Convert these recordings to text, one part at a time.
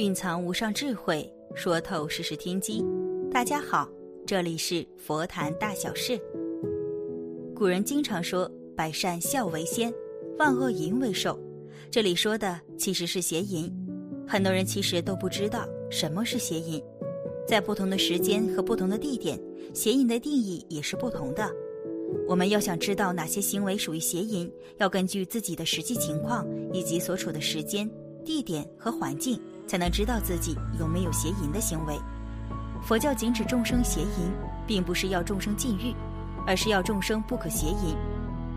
蕴藏无上智慧，说透世事天机。大家好，这里是佛谈大小事。古人经常说“百善孝为先，万恶淫为首”，这里说的其实是邪淫。很多人其实都不知道什么是邪淫，在不同的时间和不同的地点，邪淫的定义也是不同的。我们要想知道哪些行为属于邪淫，要根据自己的实际情况以及所处的时间、地点和环境，才能知道自己有没有邪淫的行为。佛教禁止众生邪淫，并不是要众生禁欲，而是要众生不可邪淫。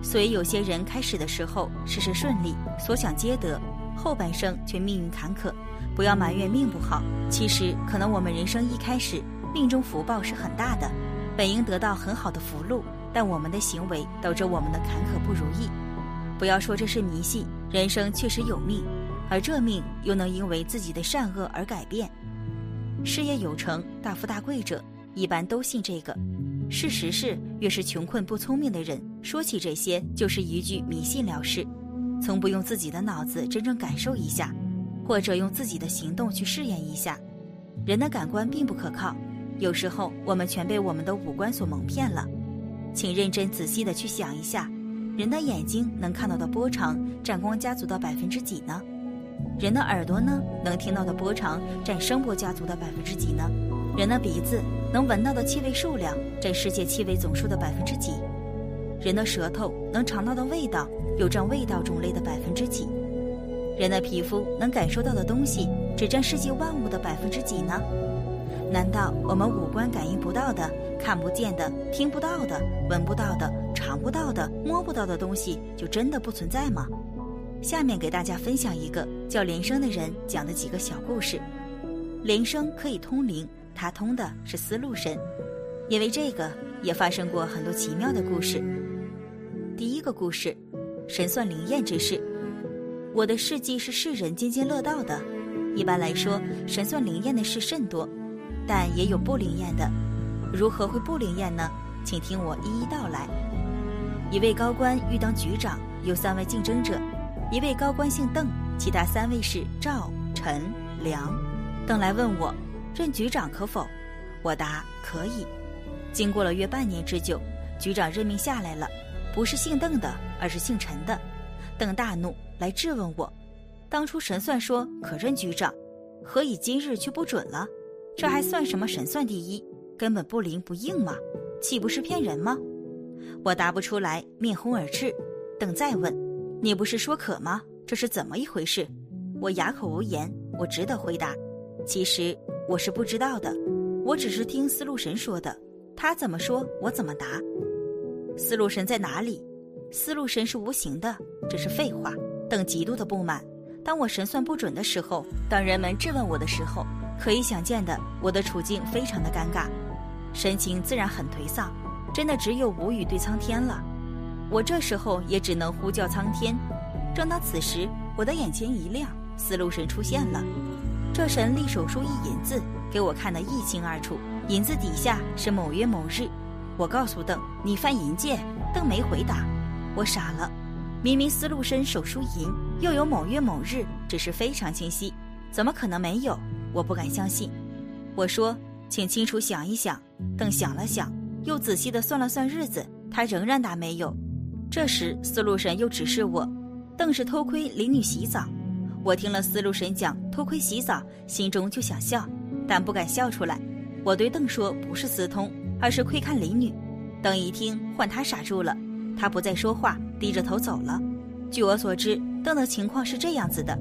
所以有些人开始的时候事事顺利，所想皆得，后半生却命运坎坷。不要埋怨命不好，其实可能我们人生一开始命中福报是很大的，本应得到很好的福禄。但我们的行为导致我们的坎坷不如意，不要说这是迷信，人生确实有命，而这命又能因为自己的善恶而改变。事业有成、大富大贵者一般都信这个。事实是，越是穷困不聪明的人，说起这些就是一句迷信了事，从不用自己的脑子真正感受一下，或者用自己的行动去试验一下。人的感官并不可靠，有时候我们全被我们的五官所蒙骗了。请认真仔细的去想一下，人的眼睛能看到的波长占光家族的百分之几呢？人的耳朵呢，能听到的波长占声波家族的百分之几呢？人的鼻子能闻到的气味数量占世界气味总数的百分之几？人的舌头能尝到的味道又占味道种类的百分之几？人的皮肤能感受到的东西只占世界万物的百分之几呢？难道我们五官感应不到的、看不见的、听不到的、闻不到的、尝不到的、摸不到的东西就真的不存在吗？下面给大家分享一个叫连生的人讲的几个小故事。连生可以通灵，他通的是思路神，因为这个也发生过很多奇妙的故事。第一个故事，神算灵验之事。我的事迹是世人津津乐道的。一般来说，神算灵验的事甚多。但也有不灵验的，如何会不灵验呢？请听我一一道来。一位高官欲当局长，有三位竞争者。一位高官姓邓，其他三位是赵、陈、梁。邓来问我，任局长可否？我答可以。经过了约半年之久，局长任命下来了，不是姓邓的，而是姓陈的。邓大怒，来质问我：当初神算说可任局长，何以今日却不准了？这还算什么神算第一？根本不灵不应嘛，岂不是骗人吗？我答不出来，面红耳赤。等再问，你不是说渴吗？这是怎么一回事？我哑口无言。我只得回答，其实我是不知道的，我只是听思路神说的，他怎么说我怎么答。思路神在哪里？思路神是无形的，这是废话。等极度的不满。当我神算不准的时候，当人们质问我的时候。可以想见的，我的处境非常的尴尬，神情自然很颓丧，真的只有无语对苍天了。我这时候也只能呼叫苍天。正当此时，我的眼前一亮，思路神出现了。这神立手书一银子，给我看得一清二楚。银子底下是某月某日。我告诉邓：“你犯淫戒。”邓没回答。我傻了，明明思路神手书银，又有某月某日，只是非常清晰，怎么可能没有？我不敢相信，我说，请清楚想一想。邓想了想，又仔细的算了算日子，他仍然答没有。这时，思路神又指示我，邓是偷窥林女洗澡。我听了思路神讲偷窥洗澡，心中就想笑，但不敢笑出来。我对邓说，不是私通，而是窥看林女。邓一听，换他傻住了，他不再说话，低着头走了。据我所知，邓的情况是这样子的：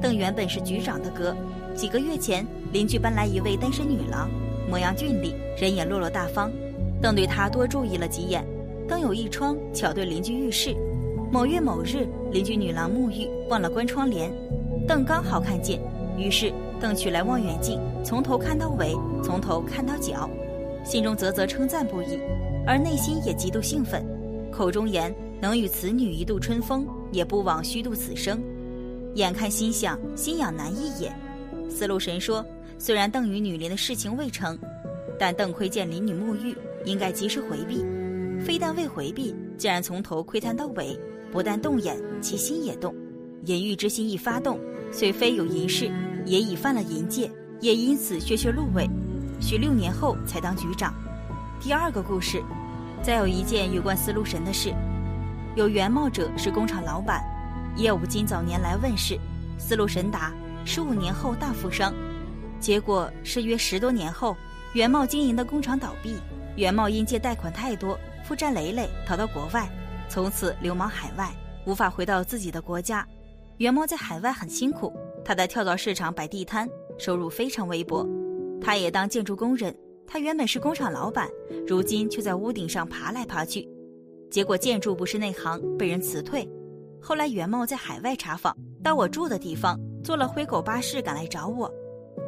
邓原本是局长的哥。几个月前，邻居搬来一位单身女郎，模样俊丽，人也落落大方。邓对她多注意了几眼。灯有一窗，巧对邻居浴室。某月某日，邻居女郎沐浴，忘了关窗帘，邓刚好看见，于是邓取来望远镜，从头看到尾，从头看到脚，心中啧啧称赞不已，而内心也极度兴奋，口中言能与此女一度春风，也不枉虚度此生。眼看心想，心痒难抑也。思路神说：“虽然邓与女林的事情未成，但邓窥见林女沐浴，应该及时回避。非但未回避，竟然从头窥探到尾，不但动眼，其心也动。淫欲之心一发动，虽非有淫事，也已犯了淫戒，也因此削削禄位，许六年后才当局长。第二个故事，再有一件有关司禄神的事，有原貌者是工厂老板，业务今早年来问世，司禄神答：十五年后大富商。结果是约十多年后，原茂经营的工厂倒闭，原茂因借贷款太多，负债累累，逃到国外，从此流亡海外，无法回到自己的国家。袁茂在海外很辛苦，他在跳蚤市场摆地摊，收入非常微薄。他也当建筑工人，他原本是工厂老板，如今却在屋顶上爬来爬去，结果建筑不是内行，被人辞退。后来袁茂在海外查访，到我住的地方，坐了灰狗巴士赶来找我。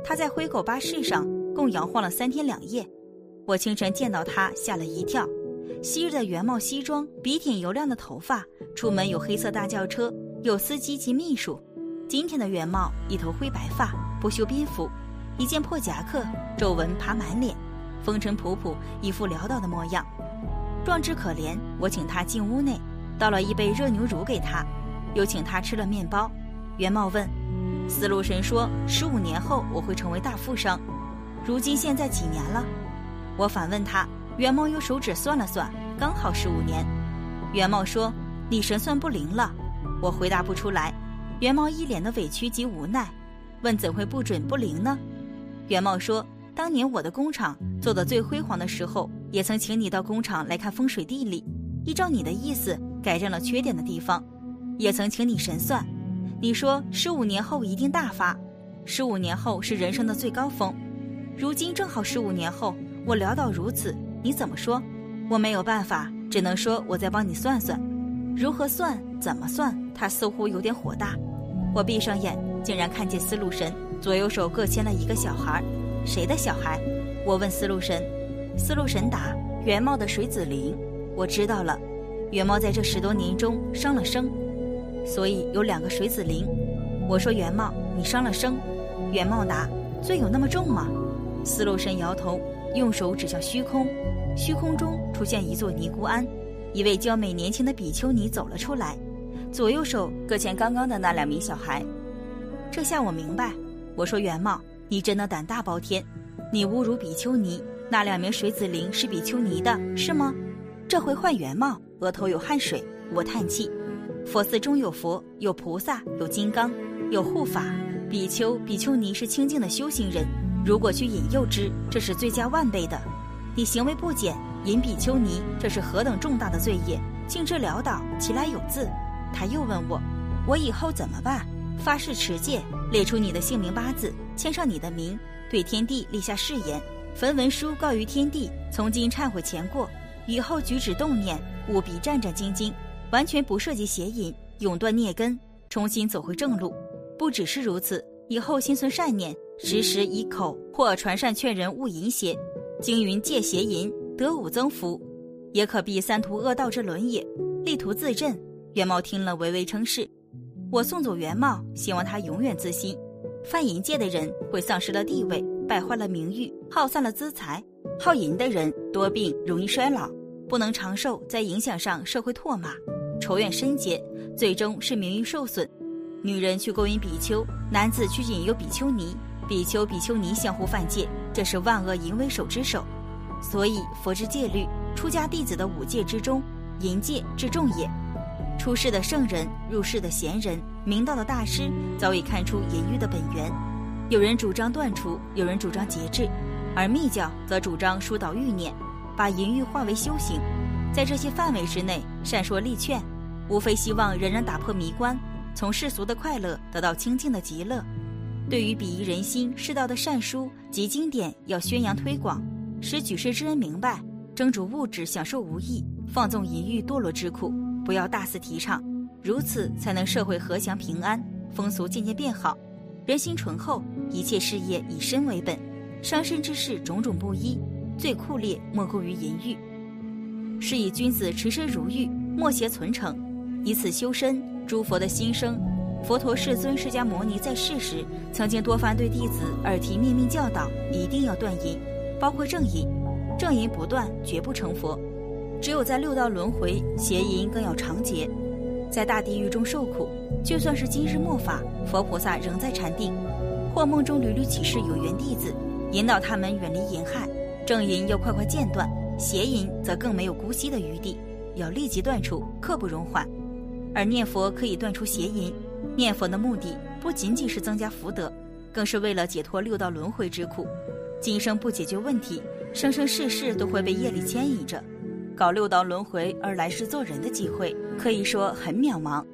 他在灰狗巴士上共摇晃了三天两夜，我清晨见到他吓了一跳。昔日的原貌西装，笔挺油亮的头发，出门有黑色大轿车，有司机及秘书。今天的原貌，一头灰白发，不修边幅，一件破夹克，皱纹爬满脸，风尘仆仆，一副潦倒的模样，壮志可怜。我请他进屋内，倒了一杯热牛乳给他，又请他吃了面包。原貌问。思路神说：“十五年后我会成为大富商。如今现在几年了？”我反问他。袁茂用手指算了算，刚好十五年。袁茂说：“你神算不灵了。”我回答不出来。袁茂一脸的委屈及无奈，问：“怎会不准不灵呢？”袁茂说：“当年我的工厂做得最辉煌的时候，也曾请你到工厂来看风水地理，依照你的意思改正了缺点的地方，也曾请你神算。”你说十五年后一定大发，十五年后是人生的最高峰，如今正好十五年后，我潦倒如此，你怎么说？我没有办法，只能说我再帮你算算，如何算？怎么算？他似乎有点火大。我闭上眼，竟然看见思路神左右手各牵了一个小孩，谁的小孩？我问思路神，思路神答：元茂的水子灵。我知道了，元茂在这十多年中伤了生。所以有两个水子灵，我说元茂，你伤了生。元茂答：罪有那么重吗？思路神摇头，用手指向虚空，虚空中出现一座尼姑庵，一位娇美年轻的比丘尼走了出来，左右手各牵刚刚的那两名小孩。这下我明白，我说元茂，你真的胆大包天，你侮辱比丘尼，那两名水子灵是比丘尼的，是吗？这回换元茂，额头有汗水，我叹气。佛寺中有佛，有菩萨，有金刚，有护法。比丘、比丘尼是清净的修行人，如果去引诱之，这是罪加万倍的。你行为不检，引比丘尼，这是何等重大的罪业！径直潦倒，其来有自。他又问我，我以后怎么办？发誓持戒，列出你的姓名八字，签上你的名，对天地立下誓言，焚文书告于天地，从今忏悔前过，以后举止动念，务必战战兢兢。完全不涉及邪淫，永断孽根，重新走回正路。不只是如此，以后心存善念，时时以口或传善劝人勿淫邪。经云戒邪淫，得五增福，也可避三途恶道之轮也。力图自振。元茂听了，微微称是。我送走元茂，希望他永远自新。犯淫戒的人会丧失了地位，败坏了名誉，耗散了资财。好淫的人多病，容易衰老，不能长寿，在影响上社会唾骂。仇怨深结，最终是名誉受损。女人去勾引比丘，男子去引诱比丘尼，比丘比丘尼相互犯戒，这是万恶淫为首之首。所以佛之戒律，出家弟子的五戒之中，淫戒至重也。出世的圣人，入世的贤人，明道的大师，早已看出淫欲的本源。有人主张断除，有人主张节制，而密教则主张疏导欲念，把淫欲化为修行。在这些范围之内，善说利劝，无非希望人人打破迷关，从世俗的快乐得到清净的极乐。对于鄙夷人心、世道的善书及经典，要宣扬推广，使举世之人明白，争逐物质享受无益，放纵淫欲堕落之苦，不要大肆提倡。如此才能社会和祥平安，风俗渐渐变好，人心醇厚，一切事业以身为本，伤身之事种种不一，最酷烈莫过于淫欲。是以君子持身如玉，莫邪存诚，以此修身。诸佛的心声，佛陀世尊释迦牟尼在世时，曾经多番对弟子耳提面命教导，一定要断淫，包括正淫。正淫不断，绝不成佛。只有在六道轮回，邪淫更要长劫，在大地狱中受苦。就算是今日末法，佛菩萨仍在禅定。或梦中屡屡启示有缘弟子，引导他们远离淫害。正淫要快快间断，邪淫则更没有姑息的余地，要立即断除，刻不容缓。而念佛可以断除邪淫，念佛的目的不仅仅是增加福德，更是为了解脱六道轮回之苦。今生不解决问题，生生世世都会被业力牵引着，搞六道轮回而来世做人的机会，可以说很渺茫。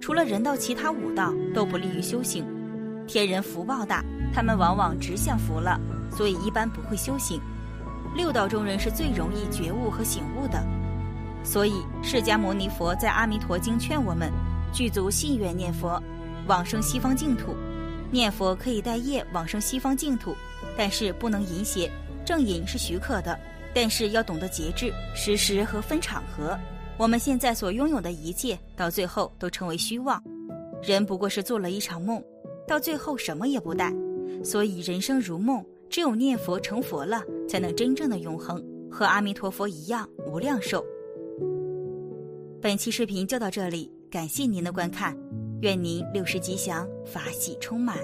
除了人道，其他五道都不利于修行。天人福报大，他们往往只享福了，所以一般不会修行。六道中人是最容易觉悟和醒悟的，所以释迦牟尼佛在《阿弥陀经》劝我们具足信愿念佛，往生西方净土。念佛可以带业往生西方净土，但是不能淫邪。正淫是许可的，但是要懂得节制、时时和分场合。我们现在所拥有的一切，到最后都成为虚妄。人不过是做了一场梦，到最后什么也不带。所以人生如梦，只有念佛成佛了，才能真正的永恒，和阿弥陀佛一样无量寿。本期视频就到这里，感谢您的观看。愿您六时吉祥，法喜充满。